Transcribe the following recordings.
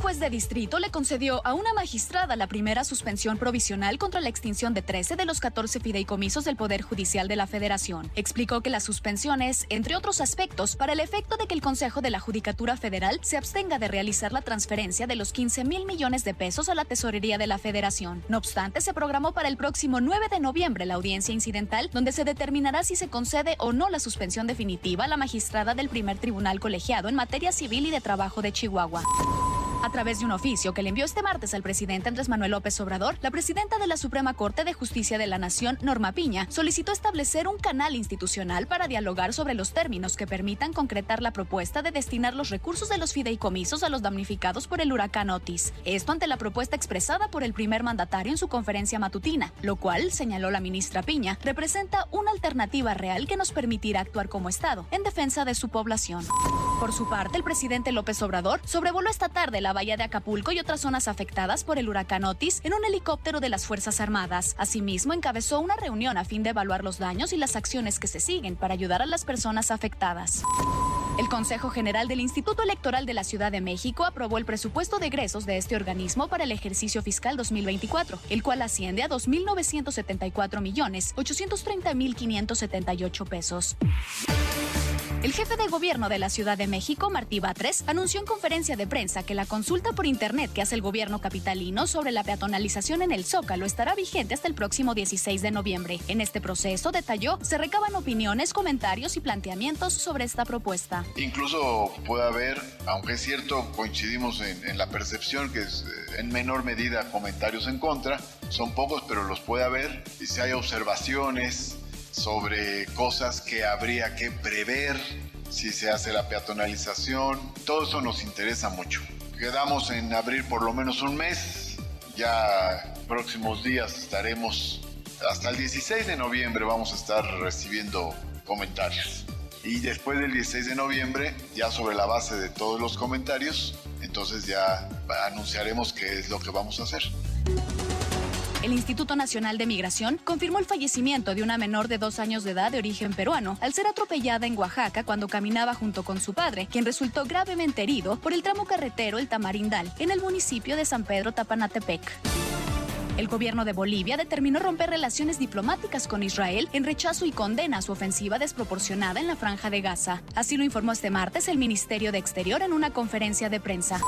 juez de distrito le concedió a una magistrada la primera suspensión provisional contra la extinción de 13 de los 14 fideicomisos del Poder Judicial de la Federación. Explicó que la suspensión es, entre otros aspectos, para el efecto de que el Consejo de la Judicatura Federal se abstenga de realizar la transferencia de los 15 mil millones de pesos a la tesorería de la Federación. No obstante, se programó para el próximo 9 de noviembre la audiencia incidental, donde se determinará si se concede o no la suspensión definitiva a la magistrada del primer tribunal colegiado en materia civil y de trabajo de Chihuahua. A través de un oficio que le envió este martes al presidente Andrés Manuel López Obrador, la presidenta de la Suprema Corte de Justicia de la Nación, Norma Piña, solicitó establecer un canal institucional para dialogar sobre los términos que permitan concretar la propuesta de destinar los recursos de los fideicomisos a los damnificados por el huracán Otis. Esto ante la propuesta expresada por el primer mandatario en su conferencia matutina, lo cual, señaló la ministra Piña, representa una alternativa real que nos permitirá actuar como Estado en defensa de su población. Por su parte, el presidente López Obrador sobrevoló esta tarde la bahía de Acapulco y otras zonas afectadas por el huracán Otis en un helicóptero de las Fuerzas Armadas. Asimismo, encabezó una reunión a fin de evaluar los daños y las acciones que se siguen para ayudar a las personas afectadas. El Consejo General del Instituto Electoral de la Ciudad de México aprobó el presupuesto de egresos de este organismo para el ejercicio fiscal 2024, el cual asciende a 2.974 millones 830 mil 578 pesos. El jefe de gobierno de la Ciudad de México, Martí Batres, anunció en conferencia de prensa que la consulta por Internet que hace el gobierno capitalino sobre la peatonalización en el Zócalo estará vigente hasta el próximo 16 de noviembre. En este proceso, detalló, se recaban opiniones, comentarios y planteamientos sobre esta propuesta. Incluso puede haber, aunque es cierto, coincidimos en, en la percepción que es eh, en menor medida comentarios en contra, son pocos, pero los puede haber. Y si hay observaciones, sobre cosas que habría que prever si se hace la peatonalización. Todo eso nos interesa mucho. Quedamos en abrir por lo menos un mes. Ya próximos días estaremos, hasta el 16 de noviembre vamos a estar recibiendo comentarios. Y después del 16 de noviembre, ya sobre la base de todos los comentarios, entonces ya anunciaremos qué es lo que vamos a hacer. El Instituto Nacional de Migración confirmó el fallecimiento de una menor de dos años de edad de origen peruano al ser atropellada en Oaxaca cuando caminaba junto con su padre, quien resultó gravemente herido por el tramo carretero El Tamarindal en el municipio de San Pedro Tapanatepec. El gobierno de Bolivia determinó romper relaciones diplomáticas con Israel en rechazo y condena a su ofensiva desproporcionada en la franja de Gaza. Así lo informó este martes el Ministerio de Exterior en una conferencia de prensa.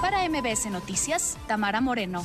Para MBS Noticias, Tamara Moreno.